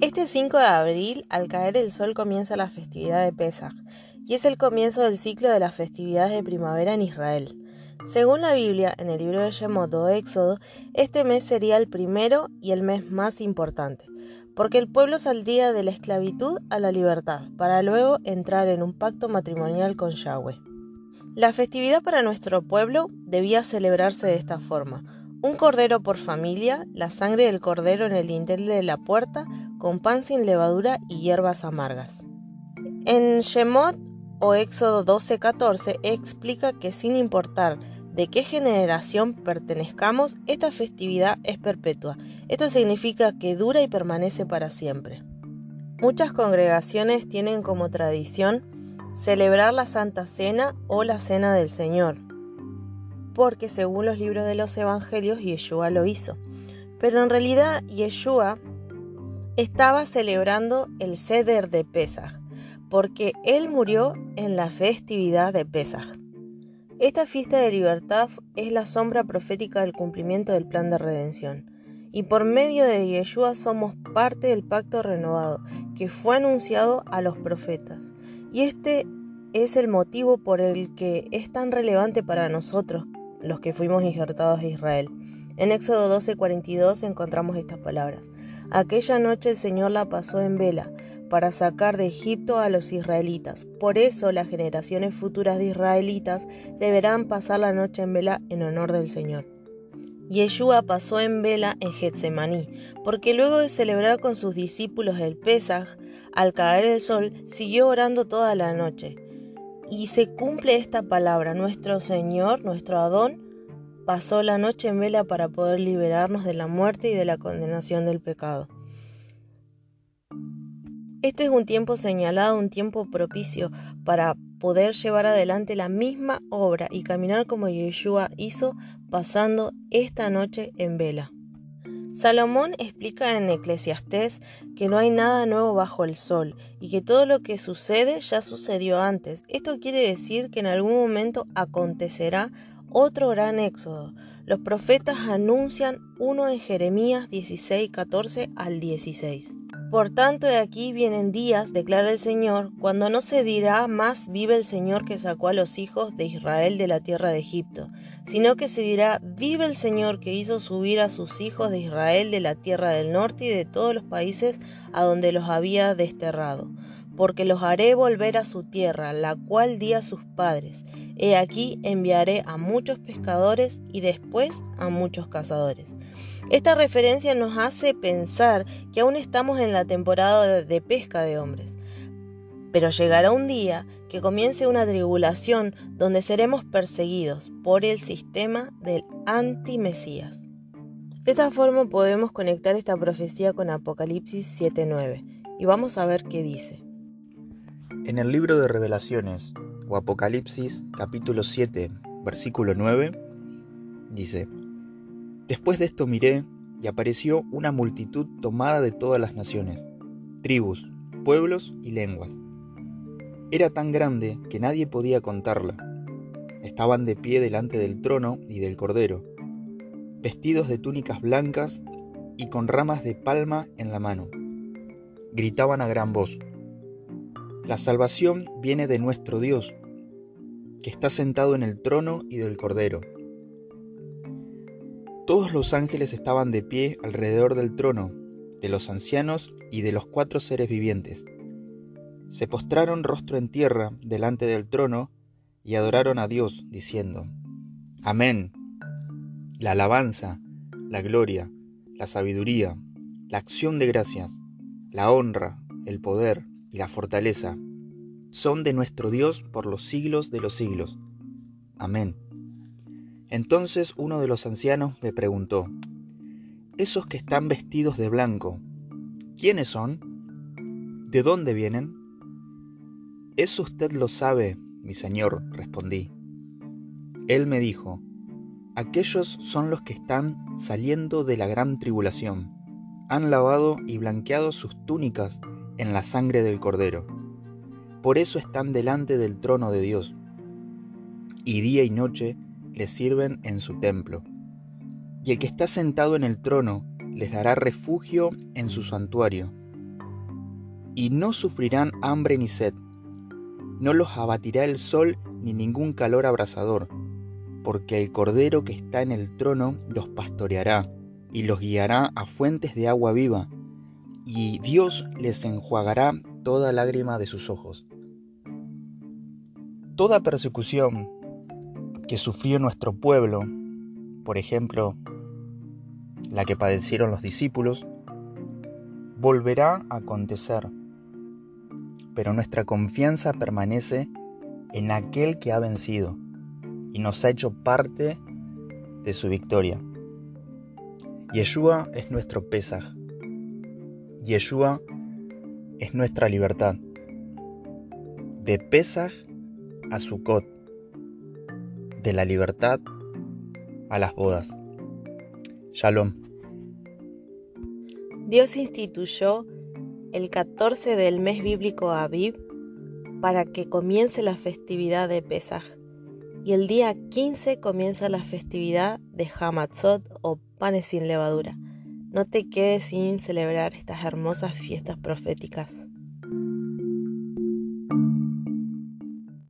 Este 5 de abril, al caer el sol, comienza la festividad de Pesaj, y es el comienzo del ciclo de las festividades de primavera en Israel. Según la Biblia, en el libro de Shemot o Éxodo, este mes sería el primero y el mes más importante, porque el pueblo saldría de la esclavitud a la libertad, para luego entrar en un pacto matrimonial con Yahweh. La festividad para nuestro pueblo debía celebrarse de esta forma. Un cordero por familia, la sangre del cordero en el dintel de la puerta, con pan sin levadura y hierbas amargas. En Shemot o Éxodo 12:14 explica que sin importar de qué generación pertenezcamos, esta festividad es perpetua. Esto significa que dura y permanece para siempre. Muchas congregaciones tienen como tradición celebrar la Santa Cena o la Cena del Señor, porque según los libros de los Evangelios, Yeshua lo hizo. Pero en realidad Yeshua estaba celebrando el Seder de Pesaj, porque él murió en la festividad de Pesaj. Esta fiesta de libertad es la sombra profética del cumplimiento del plan de redención. Y por medio de Yeshua somos parte del pacto renovado que fue anunciado a los profetas. Y este es el motivo por el que es tan relevante para nosotros, los que fuimos injertados a Israel. En Éxodo 12:42 encontramos estas palabras. Aquella noche el Señor la pasó en vela para sacar de Egipto a los israelitas. Por eso las generaciones futuras de israelitas deberán pasar la noche en vela en honor del Señor. Yeshua pasó en vela en Getsemaní, porque luego de celebrar con sus discípulos el Pesaj, al caer el sol, siguió orando toda la noche. Y se cumple esta palabra, nuestro Señor, nuestro Adón, pasó la noche en vela para poder liberarnos de la muerte y de la condenación del pecado. Este es un tiempo señalado, un tiempo propicio para poder llevar adelante la misma obra y caminar como Yeshua hizo pasando esta noche en vela. Salomón explica en Eclesiastés que no hay nada nuevo bajo el sol y que todo lo que sucede ya sucedió antes. Esto quiere decir que en algún momento acontecerá otro gran éxodo. Los profetas anuncian uno en Jeremías 16, 14 al 16. Por tanto, de aquí vienen días, declara el Señor, cuando no se dirá más vive el Señor que sacó a los hijos de Israel de la tierra de Egipto, sino que se dirá vive el Señor que hizo subir a sus hijos de Israel de la tierra del norte y de todos los países a donde los había desterrado porque los haré volver a su tierra, la cual di a sus padres. He aquí enviaré a muchos pescadores y después a muchos cazadores. Esta referencia nos hace pensar que aún estamos en la temporada de pesca de hombres. Pero llegará un día que comience una tribulación donde seremos perseguidos por el sistema del anti-Mesías. De esta forma podemos conectar esta profecía con Apocalipsis 7.9 y vamos a ver qué dice. En el libro de Revelaciones, o Apocalipsis capítulo 7, versículo 9, dice, Después de esto miré, y apareció una multitud tomada de todas las naciones, tribus, pueblos y lenguas. Era tan grande que nadie podía contarla. Estaban de pie delante del trono y del cordero, vestidos de túnicas blancas y con ramas de palma en la mano. Gritaban a gran voz, la salvación viene de nuestro Dios, que está sentado en el trono y del Cordero. Todos los ángeles estaban de pie alrededor del trono, de los ancianos y de los cuatro seres vivientes. Se postraron rostro en tierra delante del trono y adoraron a Dios, diciendo, Amén. La alabanza, la gloria, la sabiduría, la acción de gracias, la honra, el poder, y la fortaleza son de nuestro Dios por los siglos de los siglos. Amén. Entonces uno de los ancianos me preguntó, Esos que están vestidos de blanco, ¿quiénes son? ¿De dónde vienen? Eso usted lo sabe, mi señor, respondí. Él me dijo, Aquellos son los que están saliendo de la gran tribulación. Han lavado y blanqueado sus túnicas en la sangre del Cordero. Por eso están delante del trono de Dios, y día y noche les sirven en su templo. Y el que está sentado en el trono les dará refugio en su santuario. y no sufrirán hambre ni sed. No los abatirá el sol ni ningún calor abrasador, porque el Cordero que está en el trono los pastoreará y los guiará a fuentes de agua viva, y Dios les enjuagará toda lágrima de sus ojos. Toda persecución que sufrió nuestro pueblo, por ejemplo, la que padecieron los discípulos, volverá a acontecer, pero nuestra confianza permanece en aquel que ha vencido y nos ha hecho parte de su victoria. Yeshua es nuestro Pesaj. Yeshua es nuestra libertad. De Pesaj a Sukkot. De la libertad a las bodas. Shalom. Dios instituyó el 14 del mes bíblico Aviv para que comience la festividad de Pesaj y el día 15 comienza la festividad de Hamatzot o panes sin levadura. No te quedes sin celebrar estas hermosas fiestas proféticas.